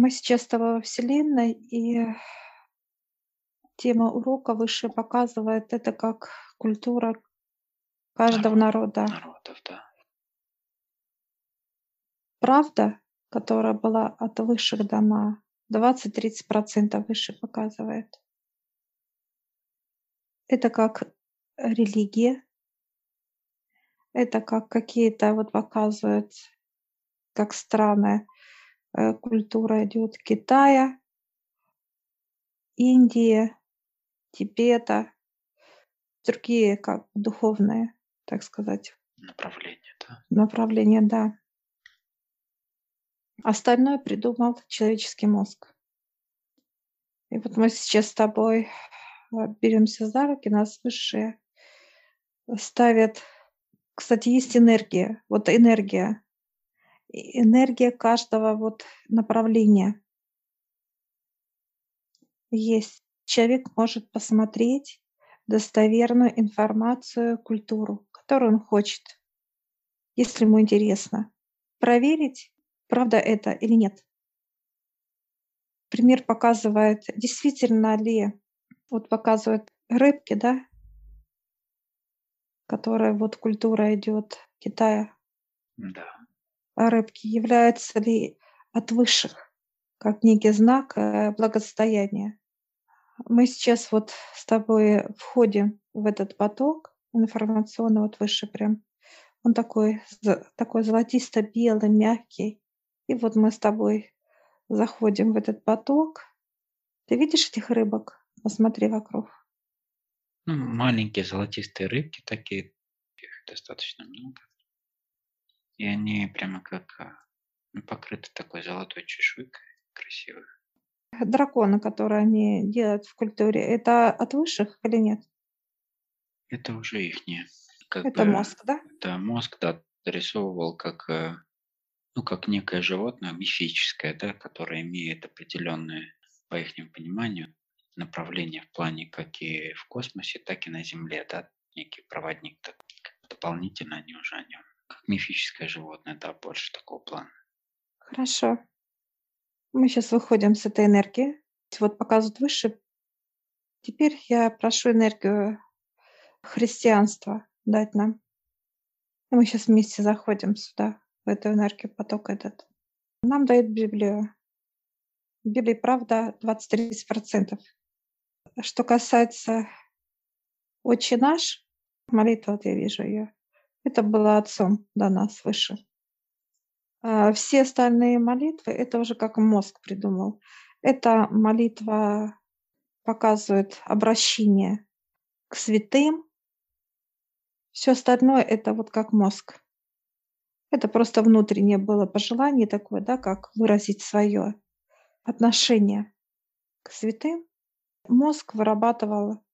Мы сейчас с тобой во Вселенной, и тема урока выше показывает это как культура каждого Народ, народа. народов, да. Правда, которая была от высших дана, 20-30% выше показывает. Это как религия, это как какие-то вот показывают, как страны, культура идет Китая, Индии, Тибета, другие как духовные, так сказать, Направление, да. направления, да. Остальное придумал человеческий мозг. И вот мы сейчас с тобой а, беремся за руки, нас высшие ставят. Кстати, есть энергия. Вот энергия. Энергия каждого вот направления есть. Человек может посмотреть достоверную информацию, культуру, которую он хочет, если ему интересно. Проверить, правда это или нет. Пример показывает, действительно ли, вот показывают рыбки, да, которая вот культура идет Китая, Да. А рыбки являются ли от высших, как некий знак э, благосостояния. Мы сейчас вот с тобой входим в этот поток информационный, вот выше прям. Он такой, такой золотисто-белый, мягкий. И вот мы с тобой заходим в этот поток. Ты видишь этих рыбок? Посмотри вокруг. Ну, маленькие золотистые рыбки такие, их достаточно много. И они прямо как а, ну, покрыты такой золотой чешуйкой красивой. Драконы, которые они делают в культуре, это от высших или нет? Это уже их Как Это бы, мозг, да? да, мозг, да, дорисовывал как, э, ну, как некое животное мифическое, да, которое имеет определенные, по их пониманию, направления в плане как и в космосе, так и на Земле, да, некий проводник, так, дополнительно они уже о нем, как мифическое животное, да, больше такого плана. Хорошо. Мы сейчас выходим с этой энергии. Вот показывают выше. Теперь я прошу энергию христианства дать нам. И мы сейчас вместе заходим сюда, в эту энергию, поток этот. Нам дает Библию. В Библии правда 20-30%. Что касается «Отче наш», молитва, вот я вижу ее, это было Отцом дана свыше. А все остальные молитвы- это уже как мозг придумал. Это молитва показывает обращение к святым. Все остальное- это вот как мозг. Это просто внутреннее было пожелание такое, да, как выразить свое отношение к святым. Мозг вырабатывал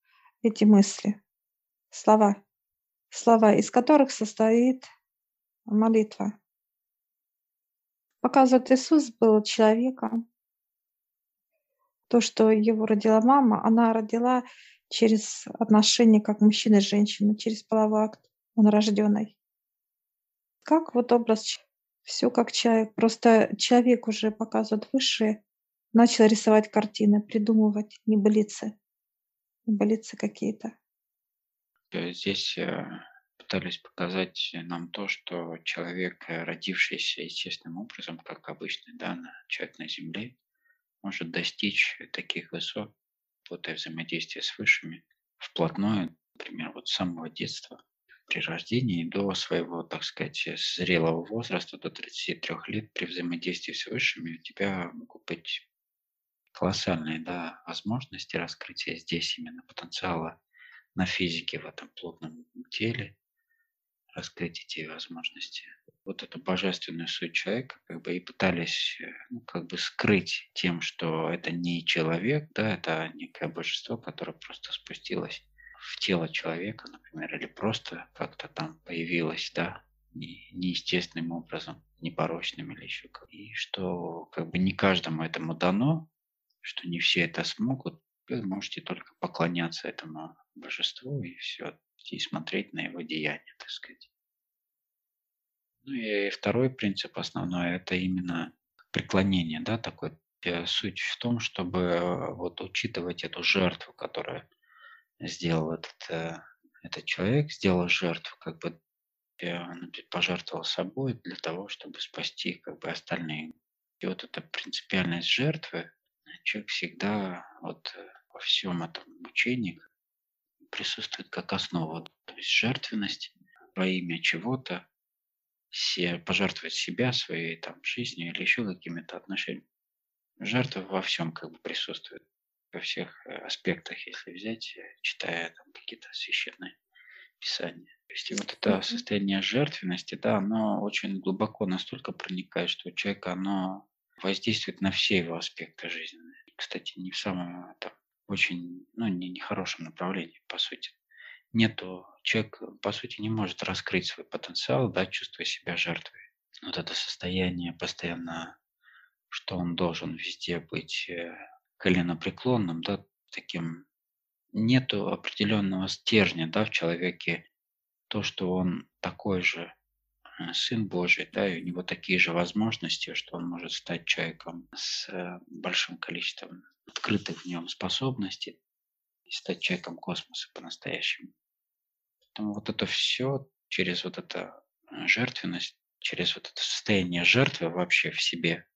эти мысли, слова, слова, из которых состоит молитва. Показывает, Иисус был человеком. То, что его родила мама, она родила через отношения как мужчина и женщина, через половой акт. Он рожденный. Как вот образ, все как человек. Просто человек уже показывает высшее, начал рисовать картины, придумывать небылицы, небылицы какие-то. Есть Здесь э, пытались показать нам то, что человек, э, родившийся естественным образом, как обычный да, человек на Земле, может достичь таких высот и взаимодействия с высшими вплотную, например, вот с самого детства, при рождении до своего, так сказать, э, зрелого возраста, до 33 лет, при взаимодействии с высшими у тебя могут быть колоссальные да, возможности раскрытия здесь именно потенциала на физике в этом плотном теле, раскрыть эти возможности. Вот эту божественную суть человека как бы и пытались э, ну, как бы скрыть тем, что это не человек, да, это некое божество, которое просто спустилось в тело человека, например, или просто как-то там появилось, да, не- неестественным образом, непорочным или еще как. И что как бы не каждому этому дано, что не все это смогут, вы можете только поклоняться этому божеству и все, и смотреть на его деяния, так сказать. Ну и второй принцип основной– это именно преклонение, да, такое э, суть в том, чтобы вот учитывать эту жертву, которую сделал этот, э, этот человек, сделал жертву, как бы э, пожертвовал собой для того, чтобы спасти как бы остальные. И вот эта принципиальность жертвы, человек всегда вот во всем этом учении присутствует как основа. То есть жертвенность во имя чего-то, пожертвовать себя, своей там, жизнью или еще какими-то отношениями. Жертва во всем как бы присутствует, во всех э, аспектах, если взять, э, читая там какие-то священные писания. То есть и вот это состояние жертвенности, да, оно очень глубоко настолько проникает, что у человека оно воздействует на все его аспекты жизни. Кстати, не в самом там, очень, ну, не, не хорошем направлении, по сути. Нету, человек, по сути, не может раскрыть свой потенциал, да, чувствуя себя жертвой. Вот это состояние постоянно, что он должен везде быть э, коленопреклонным, да, таким нету определенного стержня, да, в человеке, то, что он такой же э, Сын Божий, да, и у него такие же возможности, что он может стать человеком с э, большим количеством открытых в нем способностей и стать человеком космоса по-настоящему. Поэтому вот это все через вот эту э, жертвенность, через вот это состояние жертвы вообще в себе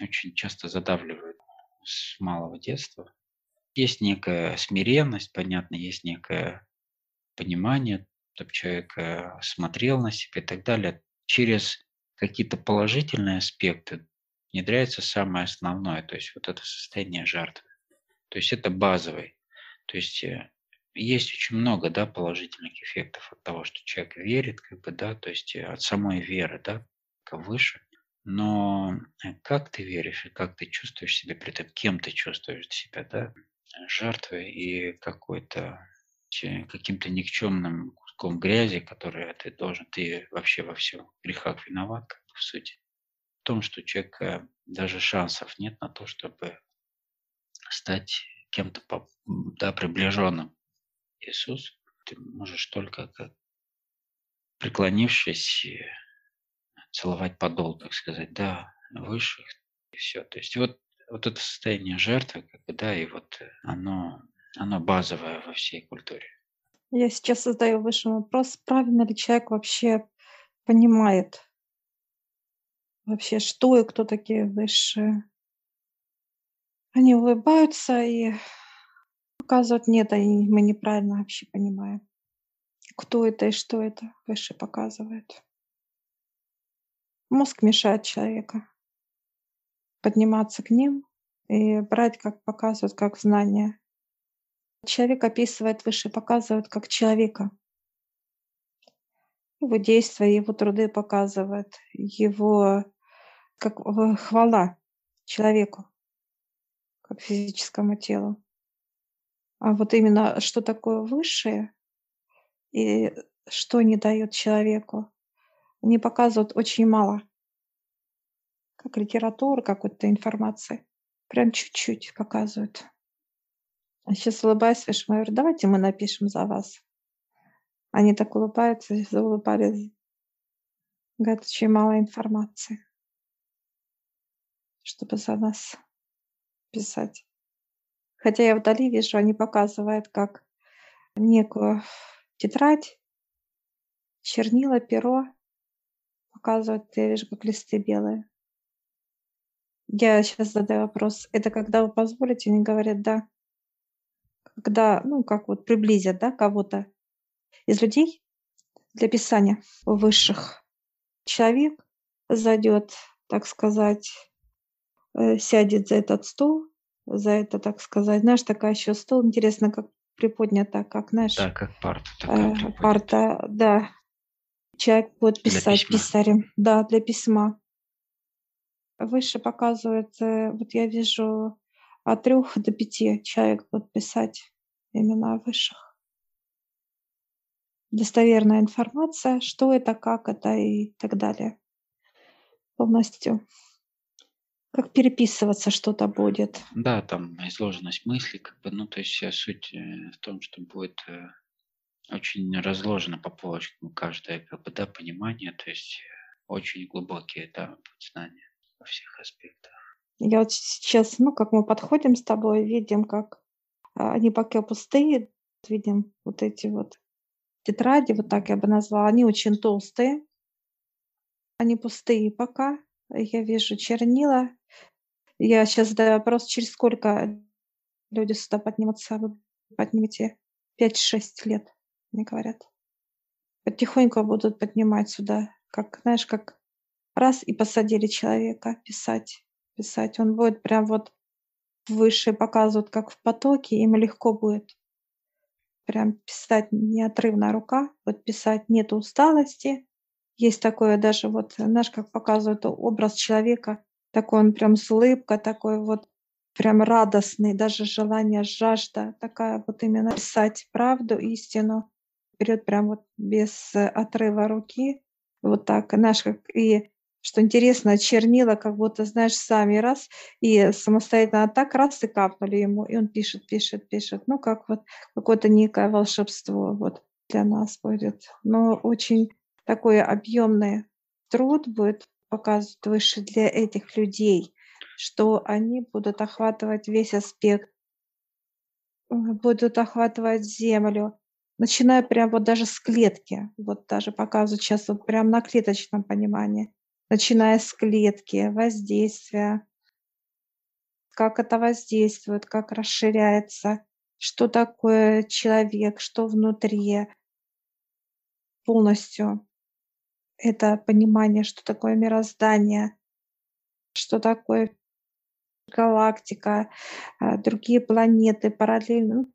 очень часто задавливают с малого детства. Есть некая смиренность, понятно, есть некое понимание, чтобы человек э, смотрел на себя и так далее. Через какие-то положительные аспекты внедряется самое основное, то есть вот это состояние жертвы. То есть это базовый. То есть э, есть очень много да, положительных эффектов от того, что человек верит, как бы, да, то есть э, от самой веры, да, выше. Но э, как ты веришь и как ты чувствуешь себя при этом, кем ты чувствуешь себя, да, жертвой и какой-то каким-то никчемным куском грязи, который ты должен, ты вообще во всем грехах виноват, как бы, в сути том, что у человека даже шансов нет на то, чтобы стать кем-то да, приближенным к Иисусу. Ты можешь только как преклонившись целовать подол, так сказать, да, высших, и все. То есть вот, вот это состояние жертвы, как бы, да, и вот оно, оно базовое во всей культуре. Я сейчас задаю выше вопрос, правильно ли человек вообще понимает вообще, что и кто такие высшие. Они улыбаются и показывают, нет, они, мы неправильно вообще понимаем, кто это и что это выше показывает. Мозг мешает человека подниматься к ним и брать, как показывают, как знания. Человек описывает выше, показывают как человека. Его действия, его труды показывают, его как хвала человеку, как физическому телу. А вот именно что такое высшее и что не дает человеку, они показывают очень мало. Как литература, какой-то информации. Прям чуть-чуть показывают. А сейчас улыбаюсь, Вишма, говорю, давайте мы напишем за вас. Они так улыбаются, заулыбались. Говорят, очень мало информации чтобы за нас писать. Хотя я вдали вижу, они показывают как некую тетрадь, чернила, перо. Показывают, я вижу, как листы белые. Я сейчас задаю вопрос. Это когда вы позволите? Они говорят, да. Когда, ну, как вот приблизят, да, кого-то из людей для писания высших. Человек зайдет, так сказать, сядет за этот стол, за это, так сказать. Знаешь, такая еще стол, интересно, как приподнята, как, знаешь, Да, как парта такая э, парта, да. Человек будет писать писарем, да, для письма. Выше показывает, э, вот я вижу от трех до пяти человек будет писать имена высших. Достоверная информация, что это, как это и так далее. Полностью как переписываться что-то будет. Да, там изложенность мысли, как бы, ну, то есть вся суть э, в том, что будет э, очень разложено по полочкам каждое, как бы, да, понимание, то есть очень глубокие, да, знания во всех аспектах. Я вот сейчас, ну, как мы подходим с тобой, видим, как а, они пока пустые, видим вот эти вот тетради, вот так я бы назвала, они очень толстые, они пустые пока. Я вижу чернила. Я сейчас задаю вопрос, через сколько люди сюда поднимутся, вы поднимете 5-6 лет, мне говорят. Потихоньку будут поднимать сюда, как, знаешь, как раз и посадили человека писать, писать. Он будет прям вот выше показывают, как в потоке, им легко будет прям писать неотрывная рука, вот писать нет усталости. Есть такое даже вот, знаешь, как показывают образ человека, такой он прям с улыбкой, такой вот прям радостный, даже желание, жажда, такая вот именно писать правду, истину, вперед прям вот без отрыва руки, вот так, знаешь, как и что интересно, чернила как будто, знаешь, сами раз и самостоятельно так раз и капнули ему, и он пишет, пишет, пишет. Ну, как вот какое-то некое волшебство вот для нас будет. Но очень такой объемный труд будет показывать выше для этих людей, что они будут охватывать весь аспект, будут охватывать землю, начиная прям вот даже с клетки, вот даже показывают сейчас вот прям на клеточном понимании, начиная с клетки, воздействия, как это воздействует, как расширяется, что такое человек, что внутри, полностью это понимание, что такое мироздание, что такое галактика, а, другие планеты, параллельно. Ну,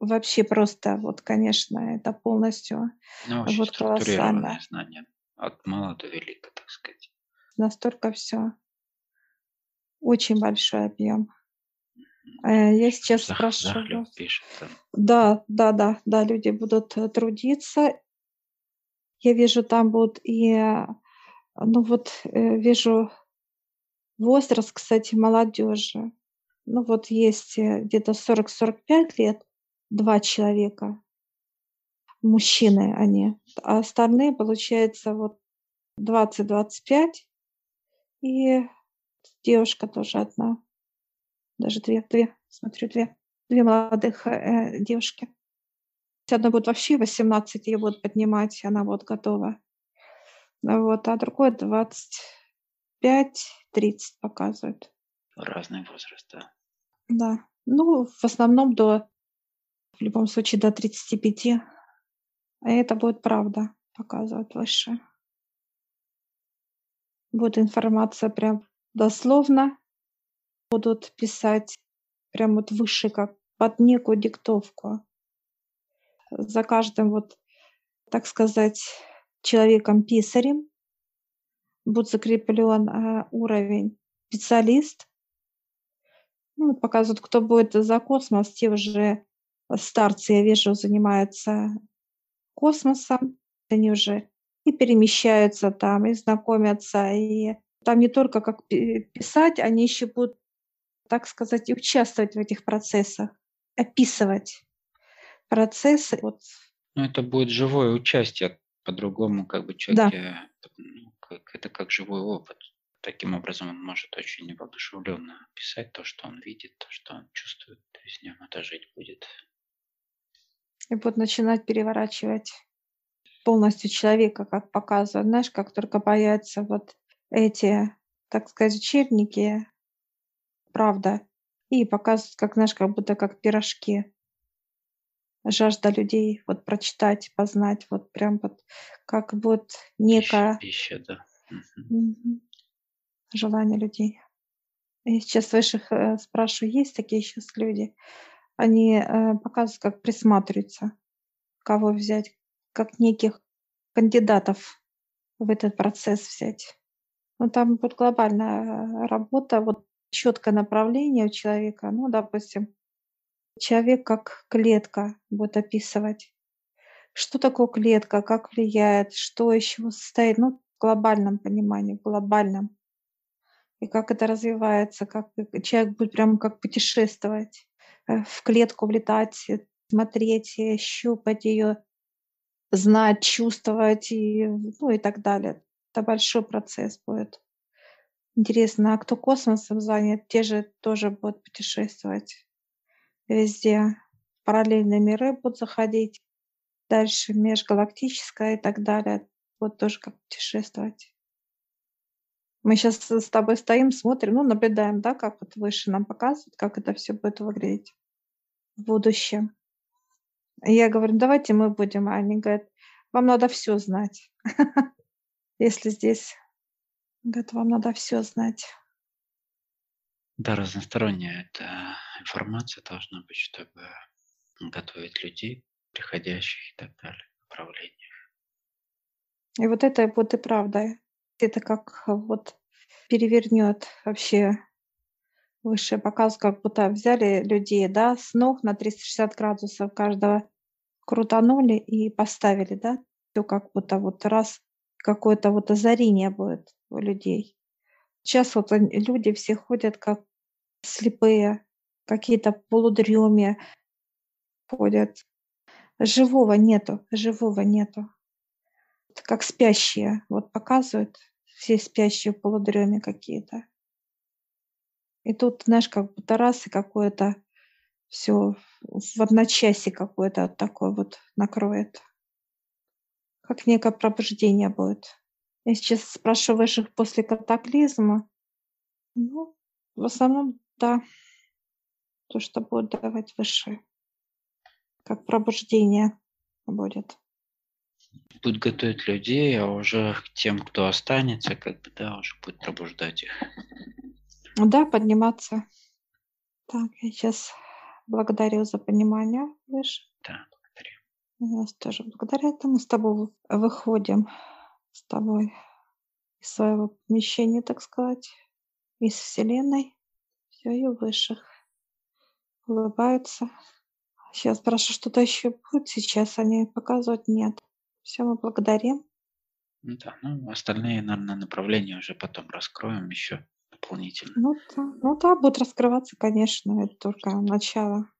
вообще просто, вот, конечно, это полностью Ну, вот колоссально. знание. От мала до велика, так сказать. Настолько все очень большой объем. Э, я сейчас Зах спрашиваю Захлеб пишет там. Да, да-да, да, люди будут, э, трудиться. Я вижу, там будут и, э, ну вот, э, вижу возраст, кстати, молодежи. Ну вот есть, э, где-то 40-45 лет, 2 человека, мужчины они, а остальные, получается, вот 20-25 и девушка тоже одна, даже 2, 2, смотрю, 2, 2 молодых, э, девушки. Одна будет вообще 18, ее будут поднимать, она вот готова. Ну вот, а другой 25-30 показывает. Разный возраст, да. Да. Ну, в основном до, в любом случае, до 35. А это будет правда показывать выше. Будет информация прям дословно. Будут писать прям вот выше, как под некую диктовку. За каждым вот, так сказать, человеком-писарем будет закреплен а, уровень специалист. Ну, показывают, кто будет за космос, те уже старцы, я вижу, занимаются космосом. Они уже и перемещаются там, и знакомятся, и там не только как пи- писать, они еще будут, так сказать, и участвовать в этих процессах, описывать процессы. Вот, Ну, это будет живое участие. По-другому, как бы да, человек, э, ну, как, это как живой опыт. Таким образом, он может очень воодушевленно описать то, что он видит, то, что он чувствует. То есть в нем это жить будет. и будут начинать переворачивать полностью человека, как показывают. Знаешь, как только появятся вот эти, так сказать, учебники, правда, и показывают, как, знаешь, как будто как пирожки. Жажда людей вот прочитать, познать, вот прям вот как вот Пища, некое пища, да. Мгм, желание людей. Я сейчас высших э, спрашиваю, есть такие сейчас люди? Они э, показывают, как присматриваются, кого взять, как неких кандидатов в этот процесс взять. Ну, там вот глобальная работа, вот четкое направление у человека. Ну, допустим, человек как клетка будет описывать. Что такое клетка, как влияет, что из чего состоит, ну, в глобальном понимании, в глобальном. И как это развивается, как человек будет прям как путешествовать, э, в клетку влетать, э, смотреть, э, щупать ее, знать, чувствовать и, ну, и так далее. Это большой процесс будет. Интересно, а кто космосом занят, те же тоже будут путешествовать везде. Параллельные миры будут заходить, дальше межгалактическое и так далее. Вот тоже как путешествовать. Мы сейчас с тобой стоим, смотрим, ну, наблюдаем, да, как вот выше нам показывают, как это все будет выглядеть в будущем. Я говорю, давайте мы будем, а они говорят, вам надо все знать. Если здесь, говорят, вам надо все знать. Да, разносторонняя эта информация должна быть, чтобы готовить людей, приходящих и так далее, направлениях. И вот это вот и правда. Это как вот перевернет вообще высший показ, как будто взяли людей, да, с ног на 360 градусов каждого крутанули и поставили, да, все как будто вот раз какое-то вот озарение будет у людей. Сейчас вот люди все ходят как слепые, какие-то полудреме ходят. Живого нету, живого нету. Как спящие, вот показывают все спящие в полудреме какие-то. И тут, знаешь, как будто раз и какое-то все в одночасье какое-то такое вот накроет. Как некое пробуждение будет. Я сейчас спрашиваешь их после катаклизма. Ну, в основном, да. То, что будет давать выше. Как пробуждение будет. Будут готовить людей, а уже к тем, кто останется, как бы, да, уже будет пробуждать их. Да, подниматься. Так, я сейчас благодарю за понимание выше. Да, благодарю. Я вас тоже благодаря этому с тобой выходим с тобой из своего помещения, так сказать, из Вселенной, все и высших. Улыбаются. Сейчас спрашиваю, что-то еще будет. Сейчас они показывать нет. Все, мы благодарим. Ну да, ну остальные, наверное, направления уже потом раскроем еще дополнительно. Ну да, ну да, будет раскрываться, конечно, это только начало.